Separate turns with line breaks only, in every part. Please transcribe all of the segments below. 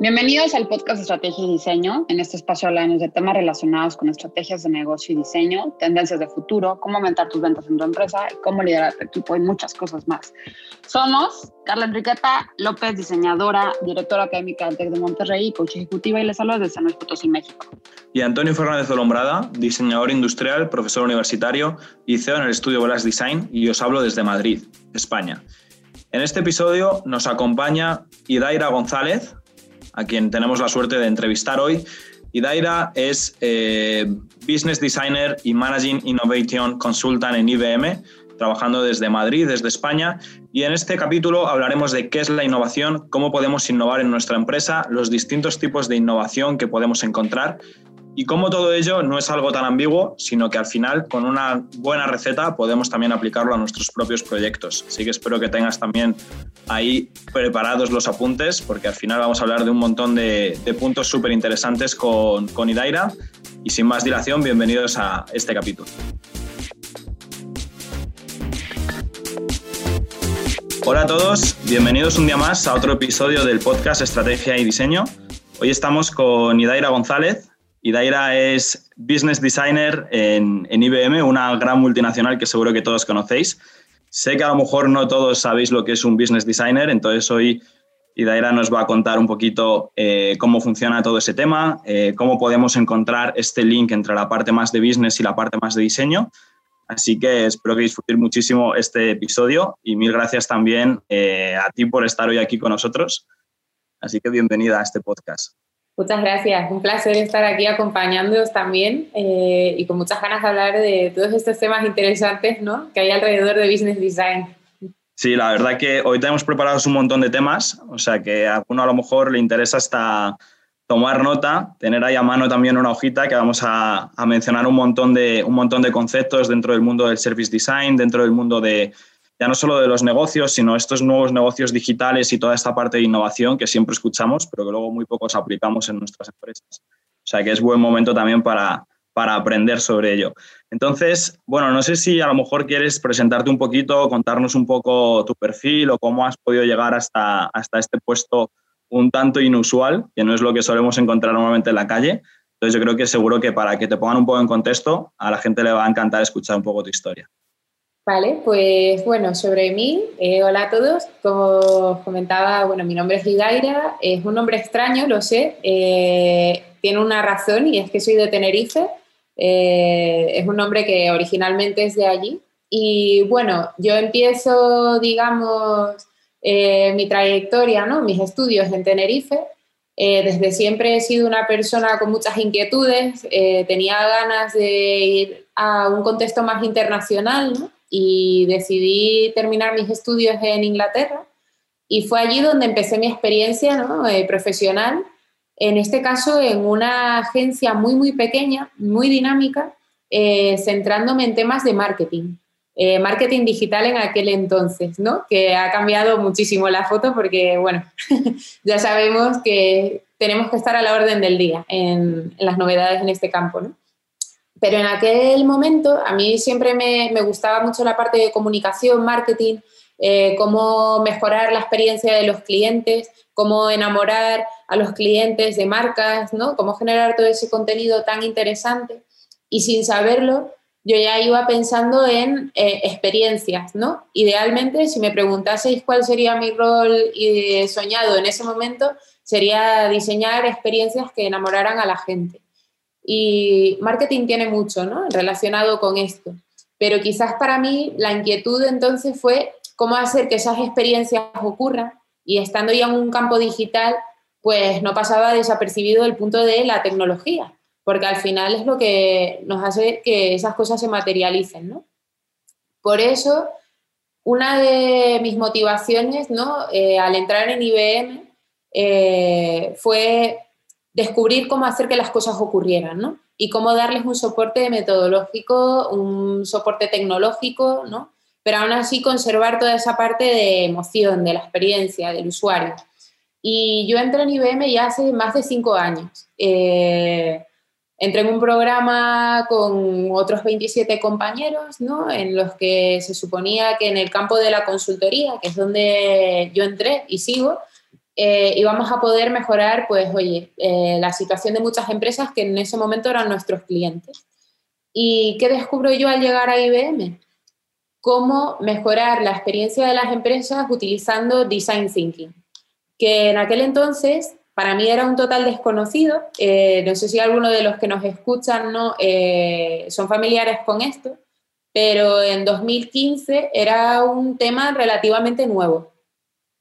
Bienvenidos al podcast Estrategia y Diseño. En este espacio hablamos de temas relacionados con estrategias de negocio y diseño, tendencias de futuro, cómo aumentar tus ventas en tu empresa, cómo liderar tu equipo y muchas cosas más. Somos Carla Enriqueta López, diseñadora, directora académica del TEC de Monterrey coach ejecutiva y les hablo desde San Luis Potosí, México.
Y Antonio Fernández Olombrada, diseñador industrial, profesor universitario y CEO en el estudio Velas Design y os hablo desde Madrid, España. En este episodio nos acompaña Idaira González, a quien tenemos la suerte de entrevistar hoy. Idaira es eh, Business Designer y Managing Innovation Consultant en IBM, trabajando desde Madrid, desde España. Y en este capítulo hablaremos de qué es la innovación, cómo podemos innovar en nuestra empresa, los distintos tipos de innovación que podemos encontrar y cómo todo ello no es algo tan ambiguo, sino que al final con una buena receta podemos también aplicarlo a nuestros propios proyectos. Así que espero que tengas también ahí preparados los apuntes, porque al final vamos a hablar de un montón de, puntos súper interesantes con, con Idaira. Y sin más dilación, bienvenidos a este capítulo. Hola a todos, bienvenidos un día más a otro episodio del podcast Estrategia y Diseño. Hoy estamos con Idaira González, Idaira es Business Designer en, IBM, una gran multinacional que seguro que todos conocéis. Sé que a lo mejor no todos sabéis lo que es un Business Designer, entonces hoy Idaira nos va a contar un poquito eh, cómo funciona todo ese tema, eh, cómo podemos encontrar este link entre la parte más de business y la parte más de diseño. Así que espero que disfrutéis muchísimo este episodio y mil gracias también eh, a ti por estar hoy aquí con nosotros. Así que bienvenida a este podcast.
Muchas gracias, un placer estar aquí acompañándoos también eh, y con muchas ganas de hablar de todos estos temas interesantes ¿no? que hay alrededor de Business Design.
Sí, la verdad que hoy tenemos preparados un montón de temas, o sea que a uno a lo mejor le interesa hasta tomar nota, tener ahí a mano también una hojita que vamos a, a mencionar un montón, de, un montón de conceptos dentro del mundo del service design, dentro del mundo de, ya no solo de los negocios, sino estos nuevos negocios digitales y toda esta parte de innovación que siempre escuchamos, pero que luego muy pocos aplicamos en nuestras empresas. O sea que es buen momento también para, para aprender sobre ello. Entonces, bueno, no sé si a lo mejor quieres presentarte un poquito, contarnos un poco tu perfil o cómo has podido llegar hasta, hasta este puesto un tanto inusual, que no es lo que solemos encontrar normalmente en la calle. Entonces yo creo que seguro que para que te pongan un poco en contexto, a la gente le va a encantar escuchar un poco tu historia.
Vale, pues bueno, sobre mí, eh, hola a todos. Como comentaba, bueno, mi nombre es Hidaira, es un nombre extraño, lo sé, eh, tiene una razón y es que soy de Tenerife, eh, es un nombre que originalmente es de allí. Y bueno, yo empiezo, digamos, mi trayectoria, ¿no? mis estudios en Tenerife. desde siempre he sido una persona con muchas inquietudes, tenía ganas de ir a un contexto más internacional, ¿no? Y decidí terminar mis estudios en Inglaterra y fue allí donde empecé mi experiencia eh, profesional, en este caso en una agencia muy, muy pequeña, muy dinámica, eh, centrándome en temas de marketing. Eh, marketing digital en aquel entonces, ¿no? Que ha cambiado muchísimo la foto porque, bueno, ya sabemos que tenemos que estar a la orden del día en, en las novedades en este campo, ¿no? Pero en aquel momento a mí siempre me, gustaba mucho la parte de comunicación, marketing, eh, cómo mejorar la experiencia de los clientes, cómo enamorar a los clientes de marcas, ¿no? Cómo generar todo ese contenido tan interesante. Y sin saberlo, yo ya iba pensando en eh, experiencias, ¿no? Idealmente, si me preguntaseis cuál sería mi rol eh, soñado en ese momento, sería diseñar experiencias que enamoraran a la gente. Y marketing tiene mucho ¿no? relacionado con esto. Pero quizás para mí la inquietud entonces fue cómo hacer que esas experiencias ocurran y estando ya en un campo digital, pues no pasaba desapercibido el punto de la tecnología, porque al final es lo que nos hace que esas cosas se materialicen. ¿no? Por eso, una de mis motivaciones ¿no? Eh, al entrar en IBM eh, fue descubrir cómo hacer que las cosas ocurrieran, ¿no? Y cómo darles un soporte metodológico, un soporte tecnológico, ¿no? Pero aún así conservar toda esa parte de emoción, de la experiencia, del usuario. Y yo entré en IBM ya hace más de cinco años. Eh, entré en un programa con otros 27 compañeros, ¿no? En los que se suponía que en el campo de la consultoría, que es donde yo entré y sigo, eh, y vamos a poder mejorar, pues, oye, eh, la situación de muchas empresas que en ese momento eran nuestros clientes. ¿Y qué descubro yo al llegar a IBM? Cómo mejorar la experiencia de las empresas utilizando Design Thinking, que en aquel entonces para mí era un total desconocido. Eh, no sé si alguno de los que nos escuchan ¿no? son familiares con esto, pero en 2015 era un tema relativamente nuevo.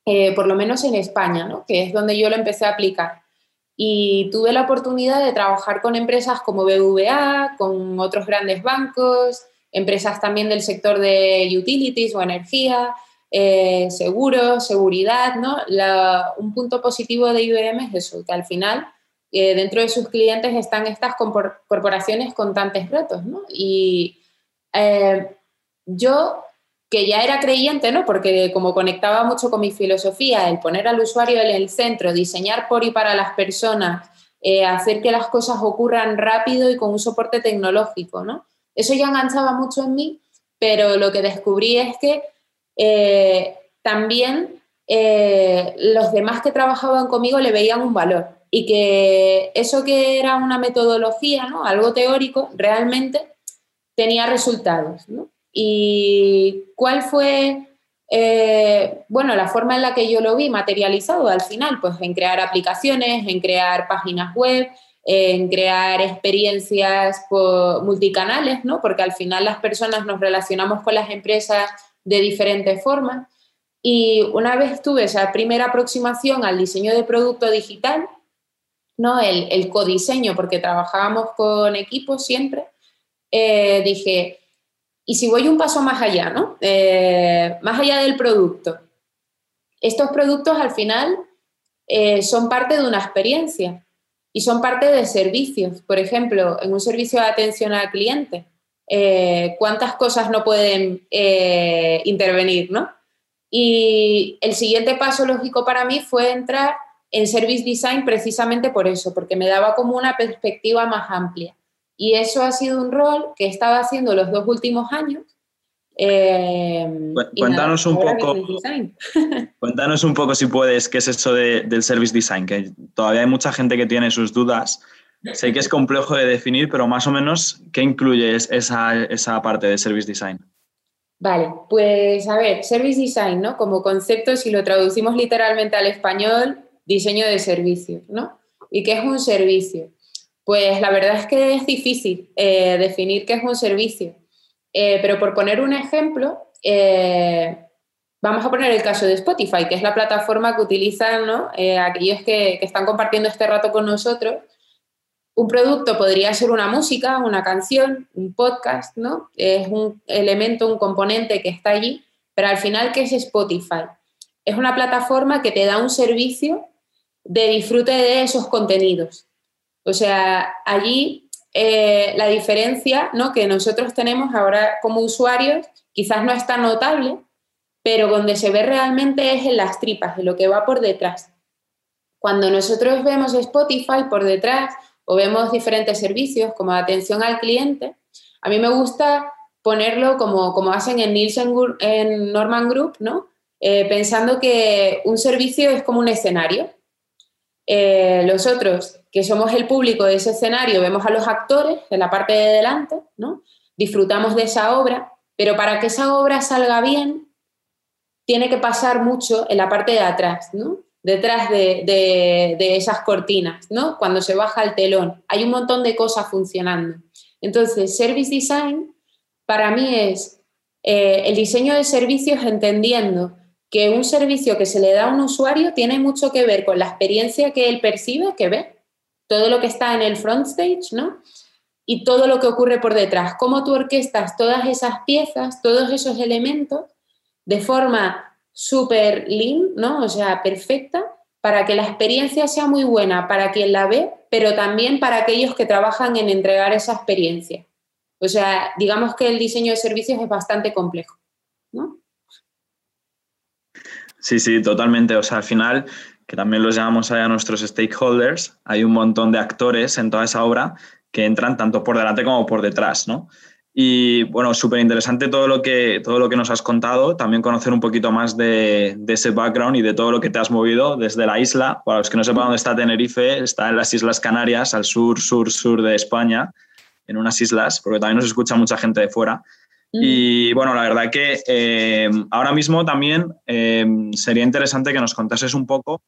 Eh, por lo menos en España, ¿no? que es donde yo lo empecé a aplicar. Y tuve la oportunidad de trabajar con empresas como BVA, con otros grandes bancos, empresas también del sector de utilities o energía, eh, seguros, seguridad. ¿no? un punto positivo de IBM es eso, que al final eh, dentro de sus clientes están estas corporaciones con tantos retos. ¿no? Y yo que ya era creyente, ¿no? Porque como conectaba mucho con mi filosofía, el poner al usuario en el centro, diseñar por y para las personas, eh, hacer que las cosas ocurran rápido y con un soporte tecnológico, ¿no? Eso ya enganchaba mucho en mí, pero lo que descubrí es que eh, también eh, los demás que trabajaban conmigo le veían un valor y que eso que era una metodología, ¿no? Algo teórico, realmente tenía resultados, ¿no? ¿Y cuál fue, eh, bueno, la forma en la que yo lo vi materializado al final? Pues en crear aplicaciones, en crear páginas web, en crear experiencias multicanales, ¿no? Porque al final las personas nos relacionamos con las empresas de diferentes formas. Y una vez tuve esa primera aproximación al diseño de producto digital, ¿no? El, el codiseño, porque trabajábamos con equipos siempre, eh, dije, y si voy un paso más allá, ¿no? Eh, más allá del producto, estos productos al final eh, son parte de una experiencia y son parte de servicios. Por ejemplo, en un servicio de atención al cliente, eh, ¿cuántas cosas no pueden intervenir, ¿no? Y el siguiente paso lógico para mí fue entrar en Service Design precisamente por eso, porque me daba como una perspectiva más amplia. Y eso ha sido un rol que he estado haciendo los dos últimos años.
Eh, cuéntanos un poco. cuéntanos un poco, si puedes, qué es eso del service design, que todavía hay mucha gente que tiene sus dudas. Sé que es complejo de definir, pero más o menos, ¿qué incluye esa, esa parte de service design?
Vale, pues a ver, service design, ¿no? Como concepto, si lo traducimos literalmente al español, diseño de servicios, ¿no? ¿Y qué es un servicio? Pues la verdad es que es difícil eh, definir qué es un servicio. Eh, pero por poner un ejemplo, eh, vamos a poner el caso de Spotify, que es la plataforma que utilizan aquellos que, que, están compartiendo este rato con nosotros. Un producto podría ser una música, una canción, un podcast, ¿no? Es un elemento, un componente que está allí, pero al final, ¿qué es Spotify? Es una plataforma que te da un servicio de disfrute de esos contenidos. O sea, allí eh, la diferencia ¿no? que nosotros tenemos ahora como usuarios quizás no es tan notable, pero donde se ve realmente es en las tripas, en lo que va por detrás. Cuando nosotros vemos Spotify por detrás o vemos diferentes servicios como atención al cliente, a mí me gusta ponerlo como, como hacen en Nielsen en Norman Group, ¿no? Eh, pensando que un servicio es como un escenario. Eh, los otros que somos el público de ese escenario, vemos a los actores en la parte de delante, ¿no? disfrutamos de esa obra, pero para que esa obra salga bien, tiene que pasar mucho en la parte de atrás, ¿no? detrás de, de, esas cortinas, ¿no? cuando se baja el telón. Hay un montón de cosas funcionando. Entonces, Service Design para mí es eh, el diseño de servicios entendiendo que un servicio que se le da a un usuario tiene mucho que ver con la experiencia que él percibe, que ve, todo lo que está en el front stage, ¿no? Y todo lo que ocurre por detrás, cómo tú orquestas todas esas piezas, todos esos elementos de forma súper lean, ¿no? O sea, perfecta, para que la experiencia sea muy buena para quien la ve, pero también para aquellos que trabajan en entregar esa experiencia. O sea, digamos que el diseño de servicios es bastante complejo.
Sí, sí, totalmente. O sea, al final que también los llamamos a nuestros stakeholders, hay un montón de actores en toda esa obra que entran tanto por delante como por detrás, ¿no? Y bueno, súper interesante todo, lo que, todo lo que nos has contado, también conocer un poquito más de, de, ese background y de todo lo que te has movido desde la isla. Para los que no sepan dónde está Tenerife, está en las Islas Canarias, al sur, sur, sur de España, en unas islas, porque también nos escucha mucha gente de fuera. Y bueno, la verdad que eh, ahora mismo también eh, sería interesante que nos contases un poco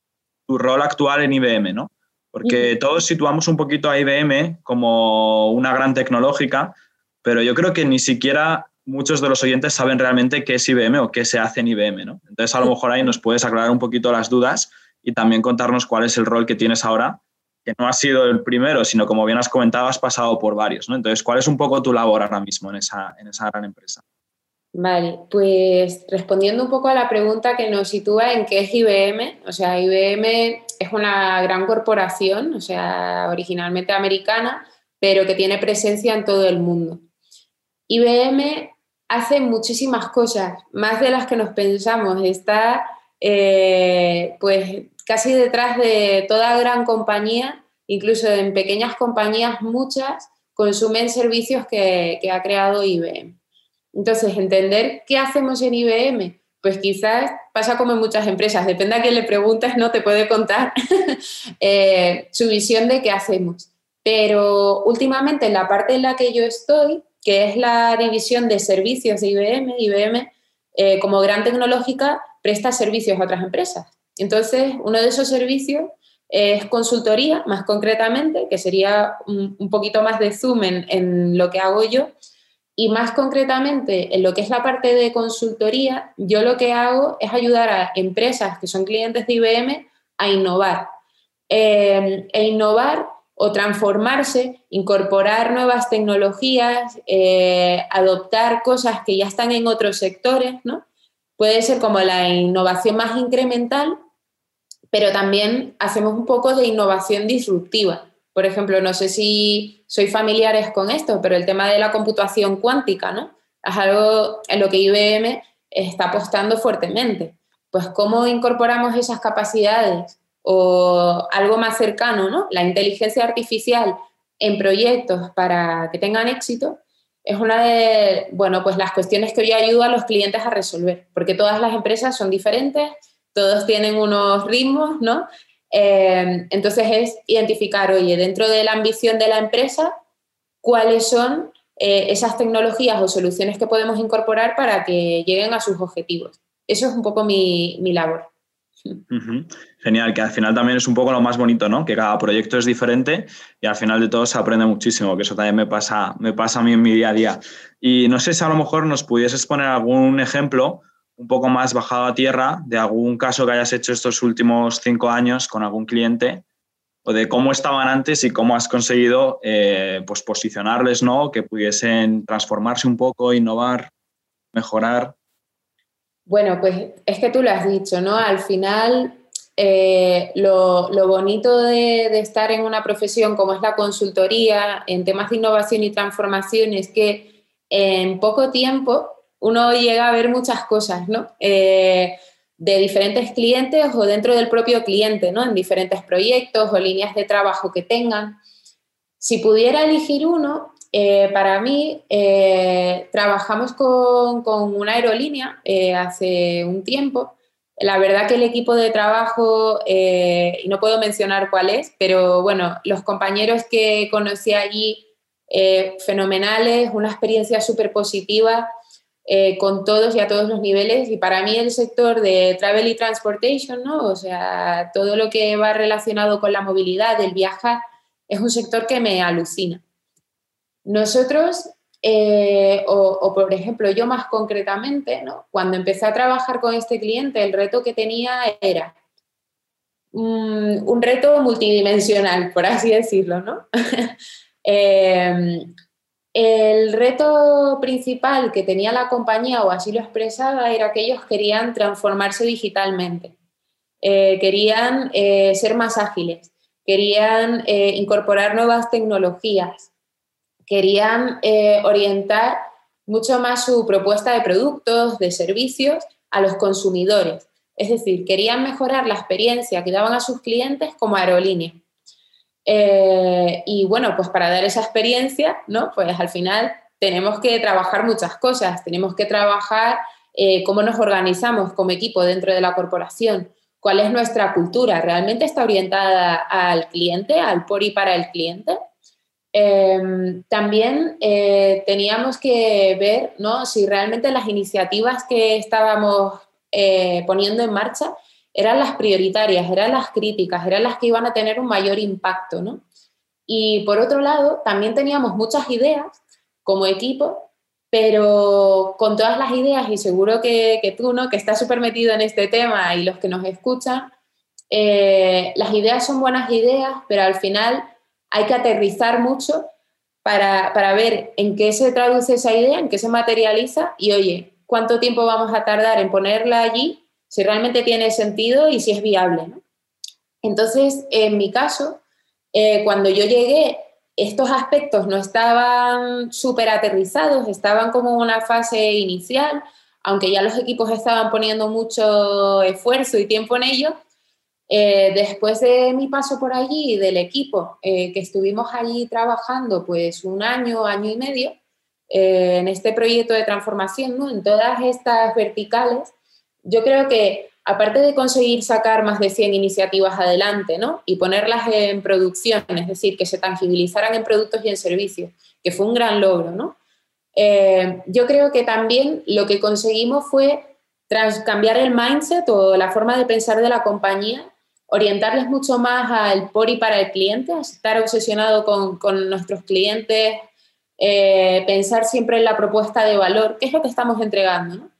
tu rol actual en IBM, ¿no? Porque todos situamos un poquito a IBM como una gran tecnológica, pero yo creo que ni siquiera muchos de los oyentes saben realmente qué es IBM o qué se hace en IBM, ¿no? Entonces, a lo mejor ahí nos puedes aclarar un poquito las dudas y también contarnos cuál es el rol que tienes ahora que no ha sido el primero, sino como bien has comentado, has pasado por varios. ¿no? Entonces, ¿cuál es un poco tu labor ahora mismo en esa, en esa gran empresa?
Vale, pues respondiendo un poco a la pregunta que nos sitúa en qué es IBM, o sea, IBM es una gran corporación, o sea, originalmente americana, pero que tiene presencia en todo el mundo. IBM hace muchísimas cosas, más de las que nos pensamos. Está, eh, pues, casi detrás de toda gran compañía, incluso en pequeñas compañías, muchas consumen servicios que, ha creado IBM. Entonces, entender qué hacemos en IBM, pues quizás pasa como en muchas empresas, depende a quién le preguntes, no te puede contar eh, su visión de qué hacemos. Pero últimamente en la parte en la que yo estoy, que es la división de servicios de IBM, IBM eh, como gran tecnológica presta servicios a otras empresas. Entonces, uno de esos servicios es consultoría, más concretamente, que sería un, poquito más de zoom en, lo que hago yo. Y más concretamente, en lo que es la parte de consultoría, yo lo que hago es ayudar a empresas que son clientes de IBM a innovar. Eh, e innovar o transformarse, incorporar nuevas tecnologías, eh, adoptar cosas que ya están en otros sectores, ¿no? Puede ser como la innovación más incremental pero también hacemos un poco de innovación disruptiva. Por ejemplo, no sé si soy familiares con esto, pero el tema de la computación cuántica, ¿no? Es algo en lo que IBM está apostando fuertemente. Pues cómo incorporamos esas capacidades o algo más cercano, ¿no? La inteligencia artificial en proyectos para que tengan éxito, es una de, bueno, pues las cuestiones que yo ayudo a los clientes a resolver, porque todas las empresas son diferentes, todos tienen unos ritmos, ¿no? Eh, entonces es identificar, oye, dentro de la ambición de la empresa, cuáles son eh, esas tecnologías o soluciones que podemos incorporar para que lleguen a sus objetivos. Eso es un poco mi, labor.
Genial, que al final también es un poco lo más bonito, ¿no? Que cada proyecto es diferente y al final de todo se aprende muchísimo, que eso también me pasa, me pasa a mí en mi día a día. Y no sé si a lo mejor nos pudieses poner algún ejemplo un poco más bajado a tierra de algún caso que hayas hecho estos últimos cinco años con algún cliente o de cómo estaban antes y cómo has conseguido eh, pues posicionarles, ¿no? Que pudiesen transformarse un poco, innovar, mejorar.
Bueno, pues es que tú lo has dicho, ¿no? Al final, eh, lo, bonito de, de, estar en una profesión como es la consultoría en temas de innovación y transformación es que en poco tiempo uno llega a ver muchas cosas, ¿no? Eh, de diferentes clientes o dentro del propio cliente, ¿no? En diferentes proyectos o líneas de trabajo que tengan. Si pudiera elegir uno, eh, para mí, eh, trabajamos con, con, una aerolínea hace un tiempo. La verdad que el equipo de trabajo, y no puedo mencionar cuál es, pero bueno, los compañeros que conocí allí, fenomenales, una experiencia súper positiva eh, con todos y a todos los niveles. Y para mí el sector de travel y transportation, ¿no? O sea, todo lo que va relacionado con la movilidad, el viajar, es un sector que me alucina. Nosotros, eh, o, por ejemplo, yo más concretamente, ¿no? cuando empecé a trabajar con este cliente, el reto que tenía era un reto multidimensional, por así decirlo, ¿no? Eh, el reto principal que tenía la compañía, o así lo expresaba, era que ellos querían transformarse digitalmente, eh, querían eh, ser más ágiles, querían eh, incorporar nuevas tecnologías, querían orientar mucho más su propuesta de productos, de servicios a los consumidores. Es decir, querían mejorar la experiencia que daban a sus clientes como aerolínea. Eh, y bueno, pues para dar esa experiencia, ¿no? Pues al final tenemos que trabajar muchas cosas, tenemos que trabajar eh, cómo nos organizamos como equipo dentro de la corporación, cuál es nuestra cultura, realmente está orientada al cliente, al por y para el cliente. Em, también eh, teníamos que ver ¿no? si realmente las iniciativas que estábamos poniendo en marcha eran las prioritarias, eran las críticas, eran las que iban a tener un mayor impacto. ¿no? Y por otro lado, también teníamos muchas ideas como equipo, pero con todas las ideas, y seguro que, tú, ¿no? que estás súper metido en este tema y los que nos escuchan, eh, las ideas son buenas ideas, pero al final hay que aterrizar mucho para, para, ver en qué se traduce esa idea, en qué se materializa y, oye, cuánto tiempo vamos a tardar en ponerla allí, si realmente tiene sentido y si es viable. ¿no? Entonces, en mi caso, eh, cuando yo llegué, estos aspectos no estaban súper aterrizados, estaban como en una fase inicial, aunque ya los equipos estaban poniendo mucho esfuerzo y tiempo en ello. Eh, después de mi paso por allí, del equipo, eh, que estuvimos allí trabajando pues un año, año y medio, en este proyecto de transformación, ¿no? en todas estas verticales, yo creo que aparte de conseguir sacar más de 100 iniciativas adelante ¿no? y ponerlas en producción, es decir, que se tangibilizaran en productos y en servicios, que fue un gran logro, ¿no? Eh, yo creo que también lo que conseguimos fue cambiar el mindset o la forma de pensar de la compañía, orientarles mucho más al por y para el cliente, estar obsesionado con, con nuestros clientes, eh, pensar siempre en la propuesta de valor, qué es lo que estamos entregando, ¿no?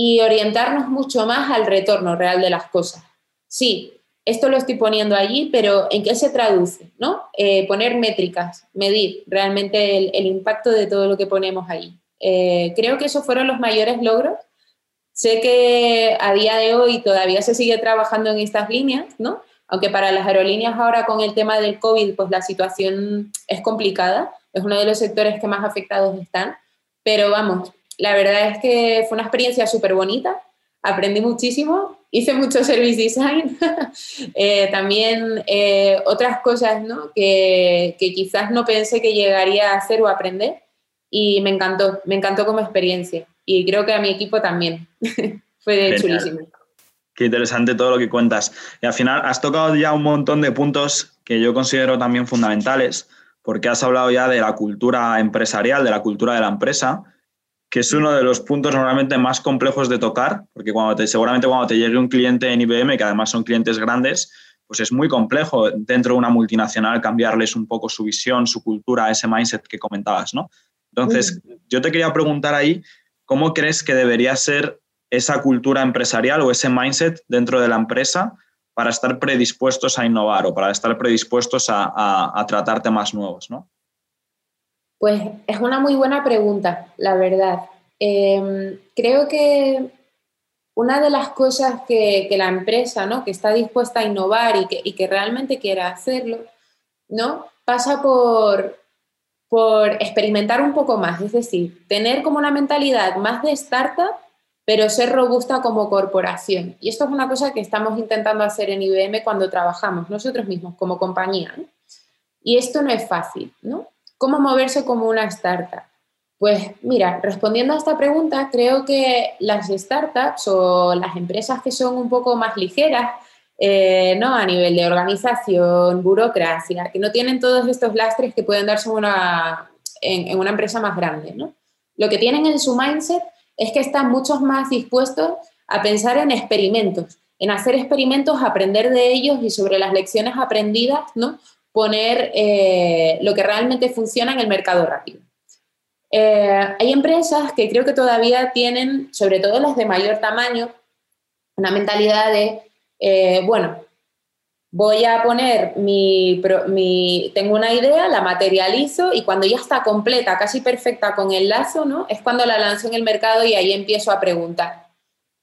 Y orientarnos mucho más al retorno real de las cosas. Sí, esto lo estoy poniendo allí, pero ¿en qué se traduce? ¿no? Eh, poner métricas, medir realmente el, impacto de todo lo que ponemos ahí. Eh, creo que esos fueron los mayores logros. Sé que a día de hoy todavía se sigue trabajando en estas líneas, ¿no? aunque para las aerolíneas ahora con el tema del COVID, pues la situación es complicada, es uno de los sectores que más afectados están, pero vamos, la verdad es que fue una experiencia súper bonita, aprendí muchísimo, hice mucho service design, eh, también eh, otras cosas ¿no? que, quizás no pensé que llegaría a hacer o aprender y me encantó, me encantó como experiencia y creo que a mi equipo también, fue chulísimo.
Qué interesante todo lo que cuentas. Y al final has tocado ya un montón de puntos que yo considero también fundamentales, porque has hablado ya de la cultura empresarial, de la cultura de la empresa, que es uno de los puntos normalmente más complejos de tocar, porque cuando te, seguramente cuando te llegue un cliente en IBM, que además son clientes grandes, pues es muy complejo dentro de una multinacional cambiarles un poco su visión, su cultura, ese mindset que comentabas, ¿no? Entonces, yo te quería preguntar ahí, ¿cómo crees que debería ser esa cultura empresarial o ese mindset dentro de la empresa para estar predispuestos a innovar o para estar predispuestos a, a, a tratar temas nuevos, ¿no?
Pues es una muy buena pregunta, la verdad. Em, creo que una de las cosas que, la empresa, ¿no? que está dispuesta a innovar y que, realmente quiere hacerlo, ¿no? pasa por, por experimentar un poco más, es decir, tener como una mentalidad más de startup, pero ser robusta como corporación. Y esto es una cosa que estamos intentando hacer en IBM cuando trabajamos nosotros mismos como compañía. Y esto no es fácil, ¿no? ¿Cómo moverse como una startup? Pues mira, respondiendo a esta pregunta, creo que las startups o las empresas que son un poco más ligeras, eh, ¿no? a nivel de organización, burocracia, que no tienen todos estos lastres que pueden darse una, en, en, una empresa más grande. ¿no? Lo que tienen en su mindset es que están muchos más dispuestos a pensar en experimentos, en hacer experimentos, aprender de ellos y sobre las lecciones aprendidas, ¿no? Poner eh, lo que realmente funciona en el mercado rápido. Eh, hay empresas que creo que todavía tienen, sobre todo las de mayor tamaño, una mentalidad de, eh, bueno, voy a poner mi, mi, tengo una idea, la materializo y cuando ya está completa, casi perfecta con el lazo, ¿no? Es cuando la lanzo en el mercado y ahí empiezo a preguntar.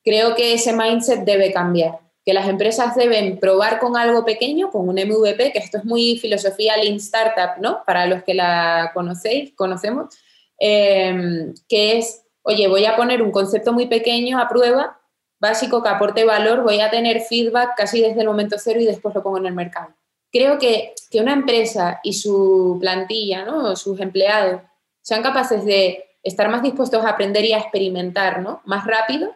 Creo que ese mindset debe cambiar que las empresas deben probar con algo pequeño, con un MVP, que esto es muy filosofía Lean Startup, ¿no? Para los que la conocéis, conocemos, em, que es, oye, voy a poner un concepto muy pequeño a prueba, básico, que aporte valor, voy a tener feedback casi desde el momento cero y después lo pongo en el mercado. Creo que, que una empresa y su plantilla, ¿no? sus empleados, sean capaces de estar más dispuestos a aprender y a experimentar ¿no? más rápido,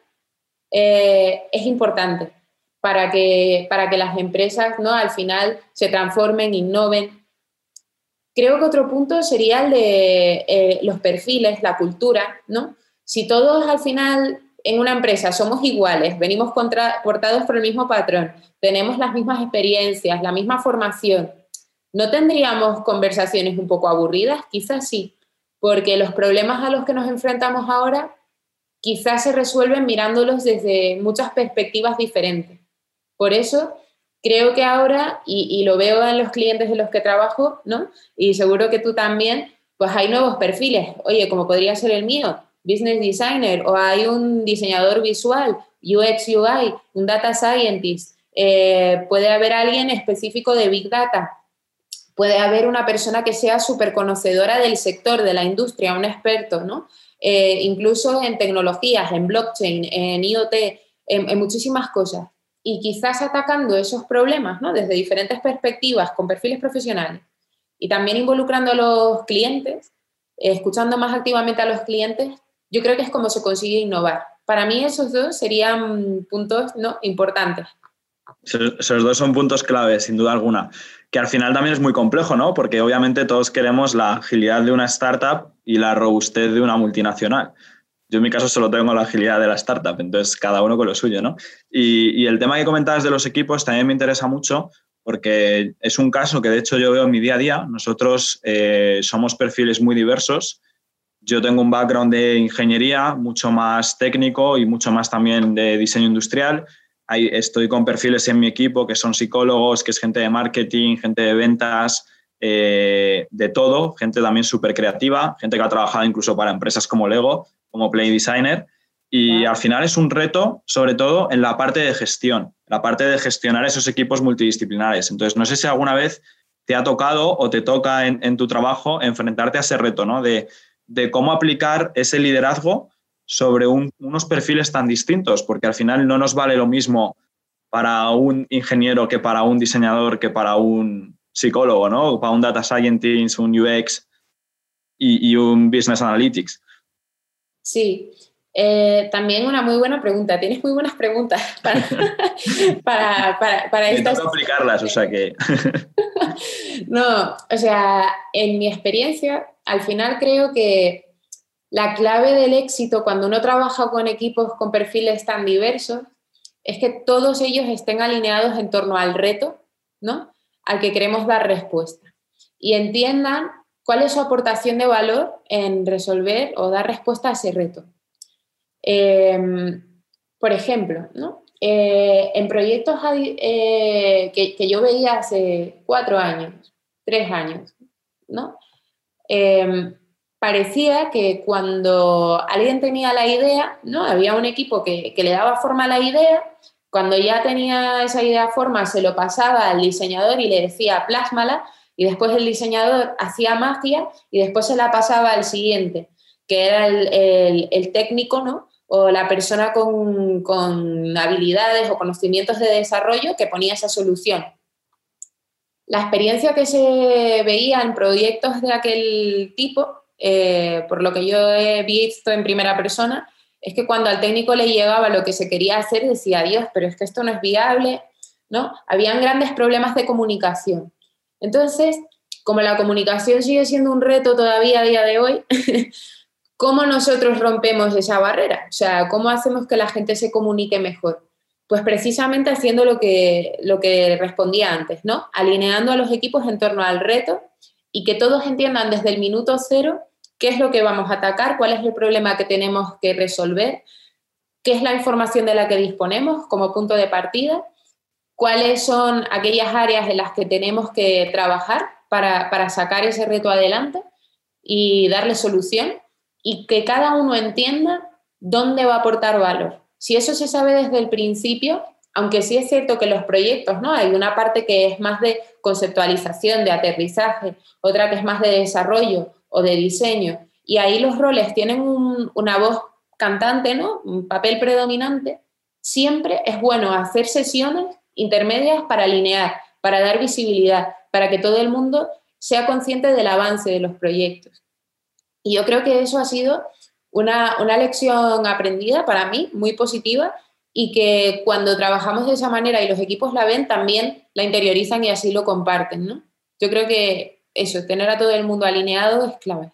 eh, es importante para que, para que las empresas ¿no? al final se transformen, innoven. Creo que otro punto sería el de eh, los perfiles, la cultura, ¿no? Si todos al final en una empresa somos iguales, venimos portados por el mismo patrón, tenemos las mismas experiencias, la misma formación, ¿no tendríamos conversaciones un poco aburridas? Quizás sí, porque los problemas a los que nos enfrentamos ahora quizás se resuelven mirándolos desde muchas perspectivas diferentes. Por eso creo que ahora, y, lo veo en los clientes en los que trabajo, ¿no? Y seguro que tú también, pues hay nuevos perfiles. Oye, como podría ser el mío, business designer, o hay un diseñador visual, UX, UI, un data scientist, eh, puede haber alguien específico de Big Data, puede haber una persona que sea súper conocedora del sector, de la industria, un experto, ¿no? Eh, incluso en tecnologías, en blockchain, en IoT, en, muchísimas cosas. Y quizás atacando esos problemas, ¿no? Desde diferentes perspectivas, con perfiles profesionales, y también involucrando a los clientes, escuchando más activamente a los clientes, yo creo que es como se consigue innovar. Para mí esos dos serían puntos ¿no? importantes.
Esos dos son puntos clave, sin duda alguna. Que al final también es muy complejo, ¿no? Porque obviamente todos queremos la agilidad de una startup y la robustez de una multinacional. Yo en mi caso solo tengo la agilidad de la startup, entonces cada uno con lo suyo, ¿no? Y, el tema que comentabas de los equipos también me interesa mucho porque es un caso que de hecho yo veo en mi día a día. Nosotros eh, somos perfiles muy diversos yo tengo un background de ingeniería mucho más técnico y mucho más también de diseño industrial. Ahí estoy con perfiles en mi equipo que son psicólogos, que es gente de marketing, gente de ventas, eh, de todo, gente también súper creativa, gente que ha trabajado incluso para empresas como Lego, como Play Designer. Y al final es un reto, sobre todo en la parte de gestión, la parte de gestionar esos equipos multidisciplinares. Entonces, no sé si alguna vez te ha tocado o te toca en, en tu trabajo enfrentarte a ese reto, ¿no? De de cómo aplicar ese liderazgo sobre unos perfiles tan distintos, porque al final no nos vale lo mismo para un ingeniero que para un diseñador que para un psicólogo, ¿no? Para un data scientist, un UX y, un business analytics.
Sí, eh, también una muy buena pregunta. Tienes muy buenas preguntas para, para, para, para estas.
aplicarlas, o sea que.
no, o sea, en mi experiencia, al final creo que la clave del éxito cuando uno trabaja con equipos con perfiles tan diversos es que todos ellos estén alineados en torno al reto, ¿no? Al que queremos dar respuesta y entiendan cuál es su aportación de valor en resolver o dar respuesta a ese reto. Em, por ejemplo, ¿no? Eh, en proyectos eh, que, que, yo veía hace cuatro años, tres años, ¿no? Em, parecía que cuando alguien tenía la idea, ¿no? Había un equipo que, le daba forma a la idea, cuando ya tenía esa idea forma, se lo pasaba al diseñador y le decía, plásmala, y después el diseñador hacía magia y después se la pasaba al siguiente, que era el, técnico, ¿no? O la persona con, con habilidades o conocimientos de desarrollo que ponía esa solución la experiencia que se veía en proyectos de aquel tipo, eh, por lo que yo he visto en primera persona, es que cuando al técnico le llegaba lo que se quería hacer, decía, Dios, pero es que esto no es viable, ¿no? Habían grandes problemas de comunicación. Entonces, como la comunicación sigue siendo un reto todavía a día de hoy, ¿cómo nosotros rompemos esa barrera? O sea, ¿cómo hacemos que la gente se comunique mejor? Pues precisamente haciendo lo que, lo que respondía antes, ¿no? Alineando a los equipos en torno al reto y que todos entiendan desde el minuto cero qué es lo que vamos a atacar, cuál es el problema que tenemos que resolver, qué es la información de la que disponemos como punto de partida, cuáles son aquellas áreas en las que tenemos que trabajar para, para sacar ese reto adelante y darle solución y que cada uno entienda dónde va a aportar valor. Si eso se sabe desde el principio, aunque sí es cierto que los proyectos, ¿no? Hay una parte que es más de conceptualización, de aterrizaje, otra que es más de desarrollo o de diseño, y ahí los roles tienen una voz cantante, ¿no? Un papel predominante. Siempre es bueno hacer sesiones intermedias para alinear, para dar visibilidad, para que todo el mundo sea consciente del avance de los proyectos. Y yo creo que eso ha sido una, una lección aprendida para mí, muy positiva, y que cuando trabajamos de esa manera y los equipos la ven, también la interiorizan y así lo comparten, ¿no? Yo creo que eso, tener a todo el mundo alineado es clave.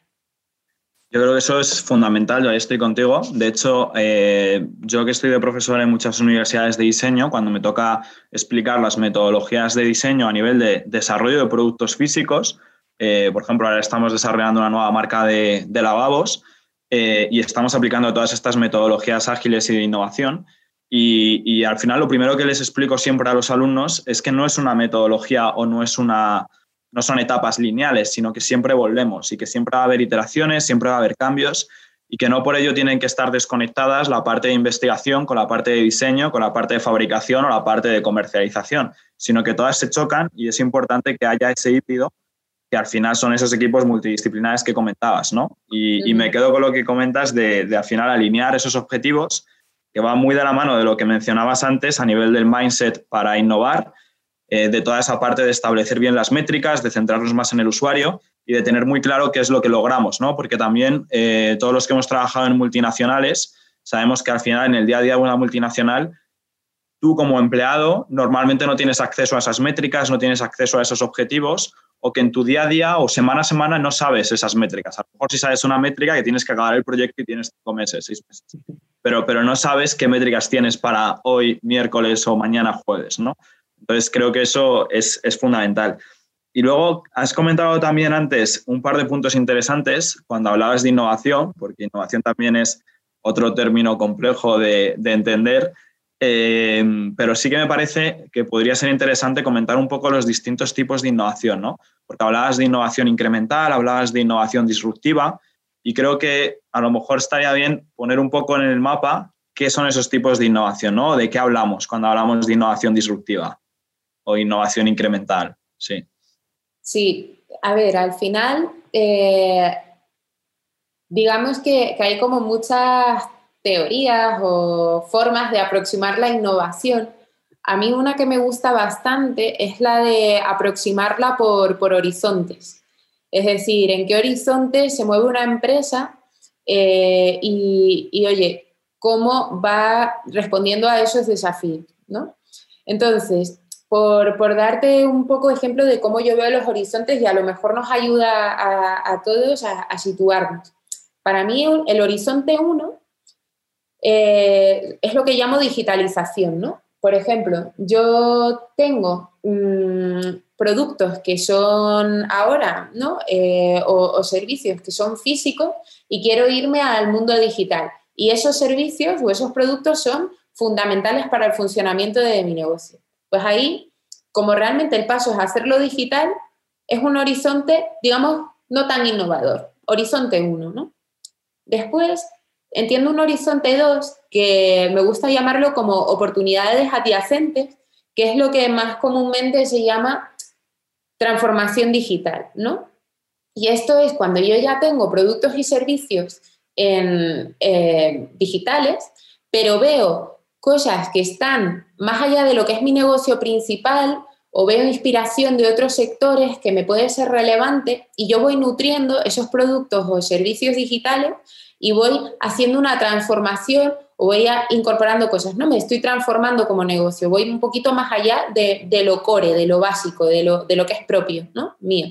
Yo creo que eso es fundamental, yo ahí estoy contigo. De hecho, eh, yo que estoy de profesor en muchas universidades de diseño, cuando me toca explicar las metodologías de diseño a nivel de desarrollo de productos físicos, eh, por ejemplo, ahora estamos desarrollando una nueva marca de, lavabos eh, y estamos aplicando todas estas metodologías ágiles y de innovación. Y, y, al final lo primero que les explico siempre a los alumnos es que no es una metodología o no es una no son etapas lineales, sino que siempre volvemos y que siempre va a haber iteraciones, siempre va a haber cambios y que no por ello tienen que estar desconectadas la parte de investigación con la parte de diseño, con la parte de fabricación o la parte de comercialización, sino que todas se chocan y es importante que haya ese híbrido que al final son esos equipos multidisciplinares que comentabas, ¿no? Y, me quedo con lo que comentas de, de al final alinear esos objetivos que va muy de la mano de lo que mencionabas antes a nivel del mindset para innovar eh, de toda esa parte de establecer bien las métricas, de centrarnos más en el usuario y de tener muy claro qué es lo que logramos, ¿no? Porque también eh, todos los que hemos trabajado en multinacionales sabemos que al final en el día a día de una multinacional tú como empleado normalmente no tienes acceso a esas métricas, no tienes acceso a esos objetivos o que en tu día a día o semana a semana no sabes esas métricas. A lo mejor si sabes una métrica que tienes que acabar el proyecto y tienes cinco meses, seis meses, pero, pero no sabes qué métricas tienes para hoy, miércoles o mañana jueves, ¿no? Entonces, creo que eso es, fundamental. Y luego, has comentado también antes un par de puntos interesantes cuando hablabas de innovación, porque innovación también es otro término complejo de, entender, eh, pero sí que me parece que podría ser interesante comentar un poco los distintos tipos de innovación, ¿no? Porque hablabas de innovación incremental, hablabas de innovación disruptiva, y creo que a lo mejor estaría bien poner un poco en el mapa qué son esos tipos de innovación, ¿no? ¿De qué hablamos cuando hablamos de innovación disruptiva? O innovación incremental, sí.
Sí, a ver, al final, eh, digamos que, hay como muchas teorías o formas de aproximar la innovación. A mí una que me gusta bastante es la de aproximarla por, horizontes. Es decir, en qué horizonte se mueve una empresa eh, y, y, oye, cómo va respondiendo a esos desafíos, ¿no? Entonces, por, darte un poco ejemplo de cómo yo veo los horizontes y a lo mejor nos ayuda a, todos a, situarnos. Para mí el horizonte 1 eh, es lo que llamo digitalización, ¿no? Por ejemplo, yo tengo mm, productos que son ahora, ¿no? Eh, o, servicios que son físicos y quiero irme al mundo digital. Y esos servicios o esos productos son fundamentales para el funcionamiento de mi negocio. Pues ahí, como realmente el paso es hacerlo digital, es un horizonte, digamos, no tan innovador. Horizonte 1, ¿no? Después, entiendo un horizonte 2 que me gusta llamarlo como oportunidades adyacentes, que es lo que más comúnmente se llama transformación digital, ¿no? Y esto es cuando yo ya tengo productos y servicios en, eh, digitales, pero veo cosas que están más allá de lo que es mi negocio principal o veo inspiración de otros sectores que me puede ser relevante y yo voy nutriendo esos productos o servicios digitales y voy haciendo una transformación o voy incorporando cosas. No me estoy transformando como negocio, voy un poquito más allá de, lo core, de lo básico, de lo, de lo que es propio, ¿no? Mío.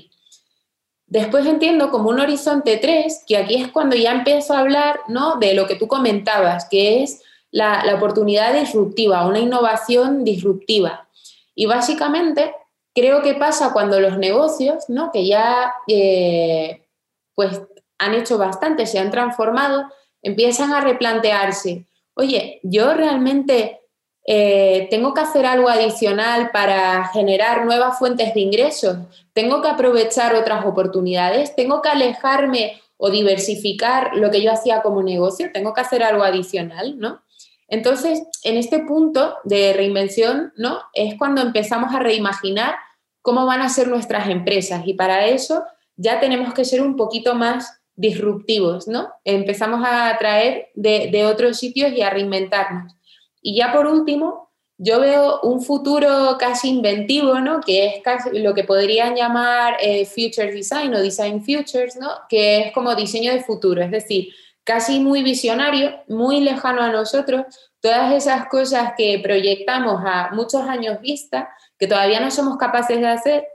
Después entiendo como un horizonte 3, que aquí es cuando ya empiezo a hablar ¿no? de lo que tú comentabas, que es la, oportunidad disruptiva, una innovación disruptiva. Y básicamente creo que pasa cuando los negocios, ¿no? que ya eh, pues han hecho bastante, se han transformado, empiezan a replantearse, oye, yo realmente eh, tengo que hacer algo adicional para generar nuevas fuentes de ingresos, tengo que aprovechar otras oportunidades, tengo que alejarme o diversificar lo que yo hacía como negocio, tengo que hacer algo adicional, ¿no? Entonces, en este punto de reinvención, ¿no? Es cuando empezamos a reimaginar cómo van a ser nuestras empresas y para eso ya tenemos que ser un poquito más disruptivos, ¿no? Empezamos a traer de, otros sitios y a reinventarnos. Y ya por último, yo veo un futuro casi inventivo, ¿no? Que es casi lo que podrían llamar eh, Future Design o Design Futures, ¿no? Que es como diseño de futuro, es decir, casi muy visionario, muy lejano a nosotros, todas esas cosas que proyectamos a muchos años vista, que todavía no somos capaces de hacer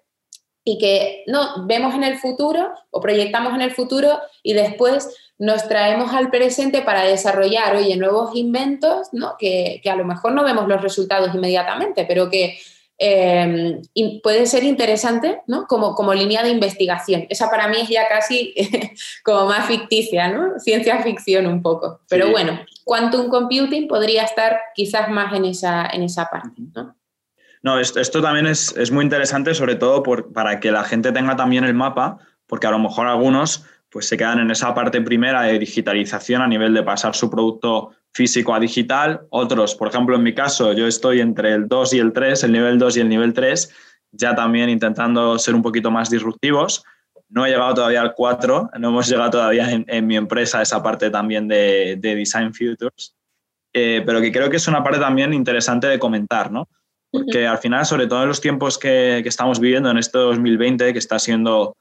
y que no vemos en el futuro o proyectamos en el futuro y después nos traemos al presente para desarrollar, oye, nuevos inventos, ¿no? que, a lo mejor no vemos los resultados inmediatamente, pero que eh, puede ser interesante ¿no? como, como línea de investigación. Esa para mí es ya casi como más ficticia, ¿no? ciencia ficción un poco. Pero bueno, quantum computing podría estar quizás más en esa, en esa parte. ¿no?
No, esto, también es, es, muy interesante, sobre todo por, para que la gente tenga también el mapa, porque a lo mejor algunos pues se quedan en esa parte primera de digitalización a nivel de pasar su producto físico a digital. Otros, por ejemplo, en mi caso, yo estoy entre el 2 y el 3, el nivel 2 y el nivel 3, ya también intentando ser un poquito más disruptivos. No he llegado todavía al 4, no hemos llegado todavía en, mi empresa a esa parte también de, Design Futures, eh, pero que creo que es una parte también interesante de comentar, ¿no? Porque al final, sobre todo en los tiempos que, que estamos viviendo en este 2020, que está siendo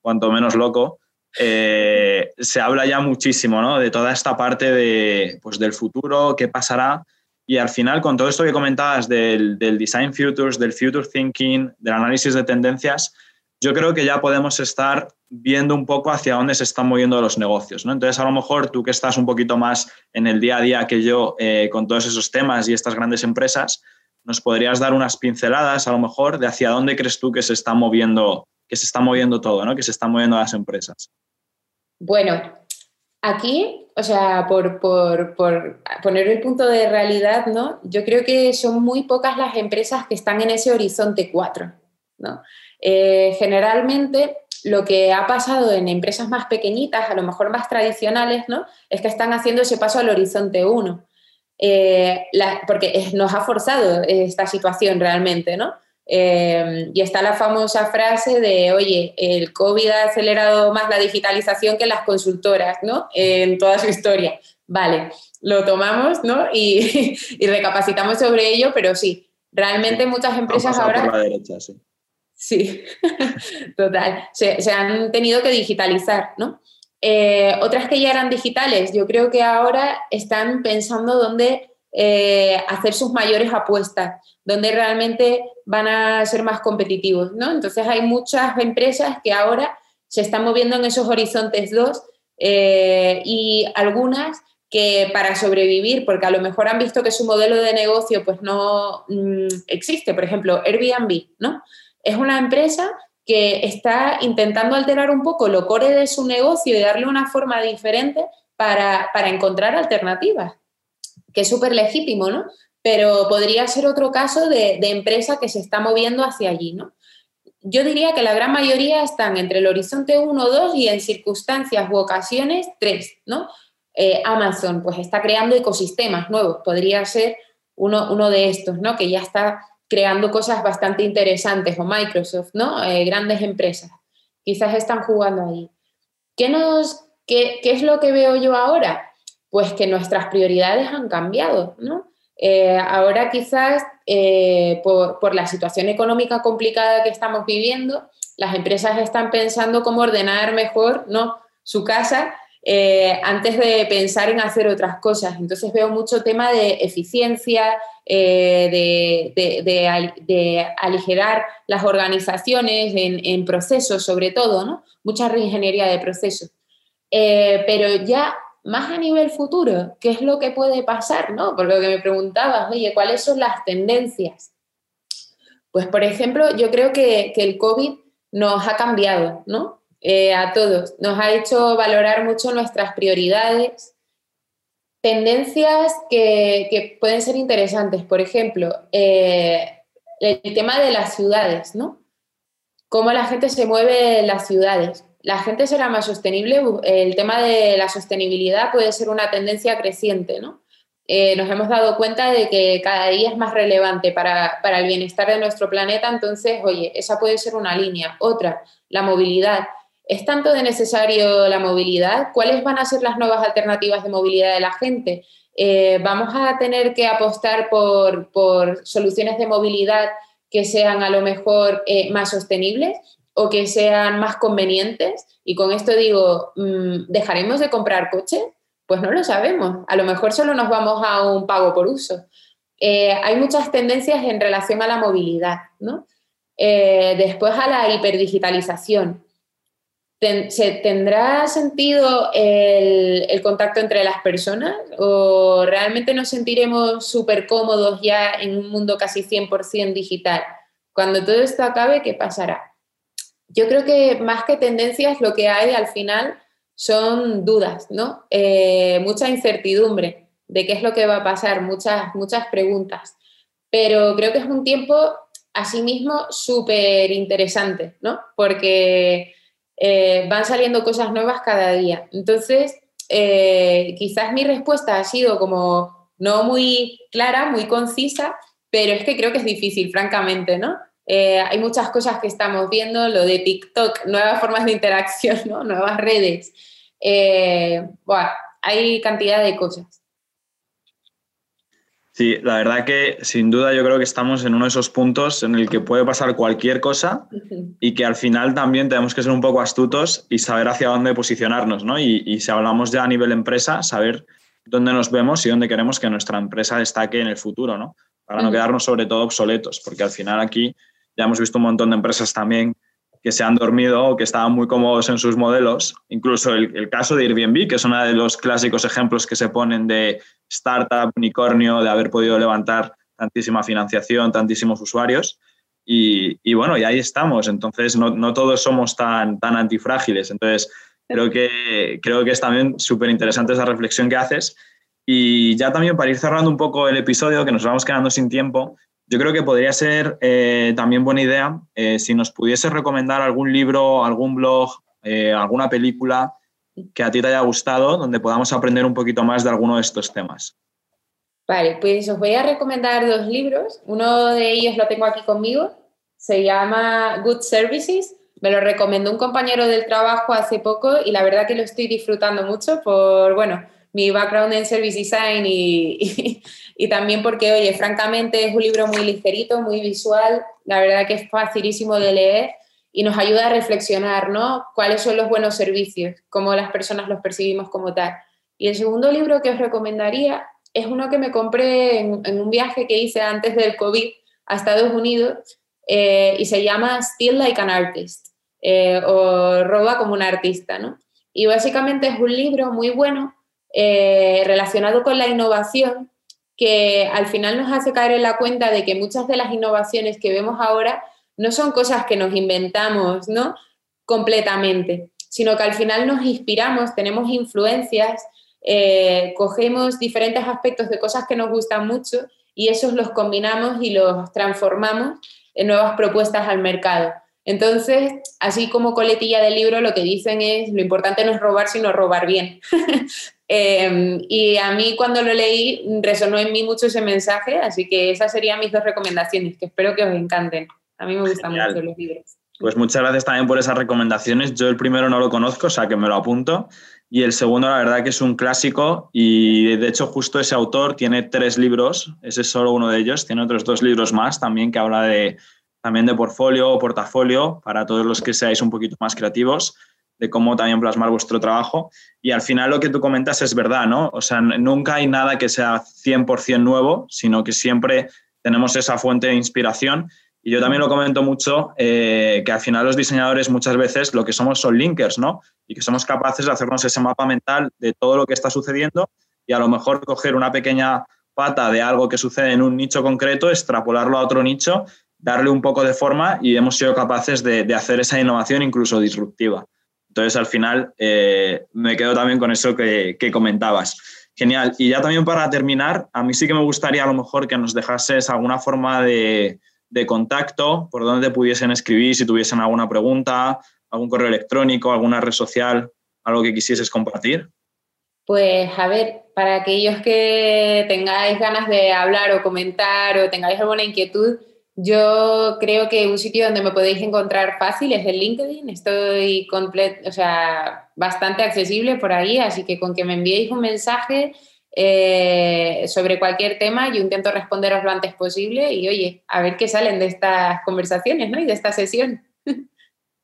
cuanto menos loco, eh, se habla ya muchísimo ¿no? de toda esta parte de, pues, del futuro, qué pasará. Y al final, con todo esto que comentabas del, del, design futures, del future thinking, del análisis de tendencias, yo creo que ya podemos estar viendo un poco hacia dónde se están moviendo los negocios. ¿no? Entonces, a lo mejor tú que estás un poquito más en el día a día que yo eh, con todos esos temas y estas grandes empresas, nos podrías dar unas pinceladas a lo mejor de hacia dónde crees tú que se está moviendo, que se está moviendo todo, ¿no? que se están moviendo las empresas.
Bueno, aquí, o sea, por, poner el punto de realidad, ¿no? Yo creo que son muy pocas las empresas que están en ese horizonte 4, ¿no? Eh, generalmente lo que ha pasado en empresas más pequeñitas, a lo mejor más tradicionales, ¿no? Es que están haciendo ese paso al horizonte 1. Eh, porque nos ha forzado esta situación realmente, ¿no? Em, y está la famosa frase de, oye, el COVID ha acelerado más la digitalización que las consultoras, ¿no? En toda su historia. Vale, lo tomamos, ¿no? Y, recapacitamos sobre ello, pero sí, realmente muchas empresas ahora...
Por la derecha, sí.
Sí, total. Se, han tenido que digitalizar, ¿no? Eh, otras que ya eran digitales, yo creo que ahora están pensando dónde eh, hacer sus mayores apuestas, donde realmente van a ser más competitivos, ¿no? Entonces hay muchas empresas que ahora se están moviendo en esos horizontes 2 eh, y algunas que para sobrevivir, porque a lo mejor han visto que su modelo de negocio pues no mm, existe, por ejemplo, Airbnb, ¿no? Es una empresa que está intentando alterar un poco lo core de su negocio y darle una forma diferente para, para encontrar alternativas que es súper legítimo, ¿no? Pero podría ser otro caso de, empresa que se está moviendo hacia allí, ¿no? Yo diría que la gran mayoría están entre el horizonte 1, 2 y en circunstancias u ocasiones 3, ¿no? Eh, Amazon pues está creando ecosistemas nuevos, podría ser uno, uno, de estos, ¿no? Que ya está creando cosas bastante interesantes, o Microsoft, ¿no? Eh, grandes empresas, quizás están jugando ahí. ¿Qué, nos, qué, ¿Qué es lo que veo yo ahora? Pues que nuestras prioridades han cambiado, ¿no? Eh, ahora quizás eh, por, la situación económica complicada que estamos viviendo, las empresas están pensando cómo ordenar mejor ¿no? su casa eh, antes de pensar en hacer otras cosas. Entonces veo mucho tema de eficiencia, de, aligerar las organizaciones en, en, procesos sobre todo, ¿no? mucha reingeniería de procesos. pero ya más a nivel futuro, ¿qué es lo que puede pasar? ¿no? Por lo que me preguntabas, oye, ¿cuáles son las tendencias? Pues, por ejemplo, yo creo que, el COVID nos ha cambiado, ¿no? Eh, a todos, nos ha hecho valorar mucho nuestras prioridades, tendencias que, pueden ser interesantes, por ejemplo, eh, el tema de las ciudades, ¿no? Cómo la gente se mueve en las ciudades la gente será más sostenible, el tema de la sostenibilidad puede ser una tendencia creciente, ¿no? Eh, nos hemos dado cuenta de que cada día es más relevante para, el bienestar de nuestro planeta, entonces, oye, esa puede ser una línea. Otra, la movilidad. ¿Es tanto de necesario la movilidad? ¿Cuáles van a ser las nuevas alternativas de movilidad de la gente? Eh, ¿Vamos a tener que apostar por, soluciones de movilidad que sean a lo mejor eh, más sostenibles o que sean más convenientes? Y con esto digo, mm, ¿dejaremos de comprar coche? Pues no lo sabemos. A lo mejor solo nos vamos a un pago por uso. Eh, hay muchas tendencias en relación a la movilidad, ¿no? después a la hiperdigitalización. ¿Se ¿Tendrá sentido el, contacto entre las personas o realmente nos sentiremos súper cómodos ya en un mundo casi 100% digital? Cuando todo esto acabe, ¿qué pasará? Yo creo que más que tendencias, lo que hay al final son dudas, ¿no? Eh, mucha incertidumbre de qué es lo que va a pasar, muchas, muchas preguntas. Pero creo que es un tiempo, asimismo, súper interesante, ¿no? Porque eh, van saliendo cosas nuevas cada día. Entonces, eh, quizás mi respuesta ha sido como no muy clara, muy concisa, pero es que creo que es difícil, francamente, ¿no? Eh, hay muchas cosas que estamos viendo, lo de TikTok, nuevas formas de interacción, ¿no? nuevas redes. bueno, hay cantidad de cosas.
Sí, la verdad que sin duda yo creo que estamos en uno de esos puntos en el que puede pasar cualquier cosa y que al final también tenemos que ser un poco astutos y saber hacia dónde posicionarnos, ¿no? Y, si hablamos ya a nivel empresa, saber dónde nos vemos y dónde queremos que nuestra empresa destaque en el futuro, ¿no? Para no quedarnos sobre todo obsoletos, porque al final aquí ya hemos visto un montón de empresas también que se han dormido o que estaban muy cómodos en sus modelos. Incluso el, caso de Airbnb, que es uno de los clásicos ejemplos que se ponen de startup, unicornio, de haber podido levantar tantísima financiación, tantísimos usuarios. Y, bueno, y ahí estamos. Entonces, no, todos somos tan, tan antifrágiles. Entonces, creo que, creo que es también súper interesante esa reflexión que haces. Y ya también para ir cerrando un poco el episodio, que nos vamos quedando sin tiempo, yo creo que podría ser eh, también buena idea eh, si nos pudiese recomendar algún libro, algún blog, eh, alguna película que a ti te haya gustado, donde podamos aprender un poquito más de alguno de estos temas.
Vale, pues os voy a recomendar dos libros. Uno de ellos lo tengo aquí conmigo. Se llama Good Services. Me lo recomendó un compañero del trabajo hace poco y la verdad que lo estoy disfrutando mucho por, bueno, mi background en service design y, y, también porque, oye, francamente es un libro muy ligerito, muy visual, la verdad que es facilísimo de leer y nos ayuda a reflexionar, ¿no? ¿Cuáles son los buenos servicios? ¿Cómo las personas los percibimos como tal? Y el segundo libro que os recomendaría es uno que me compré en, un viaje que hice antes del COVID a Estados Unidos eh, y se llama Still Like an Artist eh, o Roba como un artista, ¿no? Y básicamente es un libro muy bueno eh, relacionado con la innovación que al final nos hace caer en la cuenta de que muchas de las innovaciones que vemos ahora no son cosas que nos inventamos, ¿no? Completamente, sino que al final nos inspiramos, tenemos influencias, eh, cogemos diferentes aspectos de cosas que nos gustan mucho y esos los combinamos y los transformamos en nuevas propuestas al mercado. Entonces, así como coletilla del libro, lo que dicen es, lo importante no es robar, sino robar bien. Em, y a mí cuando lo leí resonó en mí mucho ese mensaje, así que esas serían mis dos recomendaciones, que espero que os encanten. A mí me gustan mucho los libros.
Pues muchas gracias también por esas recomendaciones. Yo el primero no lo conozco, o sea que me lo apunto. Y el segundo, la verdad que es un clásico y de hecho justo ese autor tiene tres libros, ese es solo uno de ellos, tiene otros dos libros más también que habla de también de portfolio o portafolio para todos los que seáis un poquito más creativos de cómo también plasmar vuestro trabajo. Y al final lo que tú comentas es verdad, ¿no? O sea, nunca hay nada que sea 100% nuevo, sino que siempre tenemos esa fuente de inspiración. Y yo también lo comento mucho, eh, que al final los diseñadores muchas veces lo que somos son linkers, ¿no? Y que somos capaces de hacernos ese mapa mental de todo lo que está sucediendo y a lo mejor coger una pequeña pata de algo que sucede en un nicho concreto, extrapolarlo a otro nicho, darle un poco de forma y hemos sido capaces de, de hacer esa innovación incluso disruptiva. Entonces, al final, eh, me quedo también con eso que, comentabas. Genial. Y ya también para terminar, a mí sí que me gustaría a lo mejor que nos dejases alguna forma de, contacto, por donde te pudiesen escribir, si tuviesen alguna pregunta, algún correo electrónico, alguna red social, algo que quisieses compartir.
Pues a ver, para aquellos que tengáis ganas de hablar o comentar o tengáis alguna inquietud, Yo creo que un sitio donde me podéis encontrar fácil es el LinkedIn. Estoy completo, o sea, bastante accesible por ahí, así que con que me enviéis un mensaje eh, sobre cualquier tema, yo intento responderos lo antes posible y oye, a ver qué salen de estas conversaciones ¿no? y de esta sesión.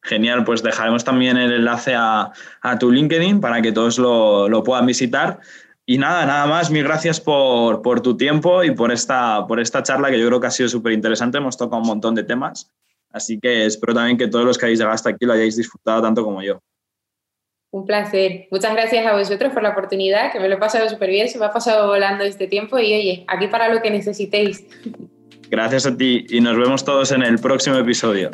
Genial, pues dejaremos también el enlace a, tu LinkedIn para que todos lo, lo puedan visitar. Y nada, nada más, mil gracias por, tu tiempo y por esta, por esta charla que yo creo que ha sido súper interesante. Hemos tocado un montón de temas, así que espero también que todos los que hayáis llegado hasta aquí lo hayáis disfrutado tanto como yo.
Un placer. Muchas gracias a vosotros por la oportunidad, que me lo he pasado súper bien, se me ha pasado volando este tiempo y oye, aquí para lo que necesitéis.
Gracias a ti y nos vemos todos en el próximo episodio.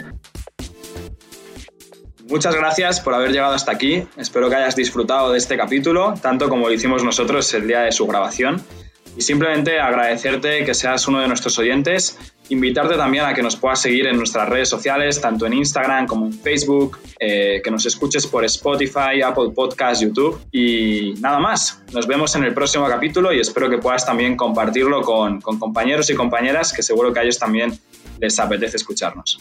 Muchas gracias por haber llegado hasta aquí. Espero que hayas disfrutado de este capítulo, tanto como lo hicimos nosotros el día de su grabación. Y simplemente agradecerte que seas uno de nuestros oyentes, invitarte también a que nos puedas seguir en nuestras redes sociales, tanto en Instagram como en Facebook, eh, que nos escuches por Spotify, Apple Podcasts, YouTube y nada más. Nos vemos en el próximo capítulo y espero que puedas también compartirlo con, con compañeros y compañeras que seguro que a ellos también les apetece escucharnos.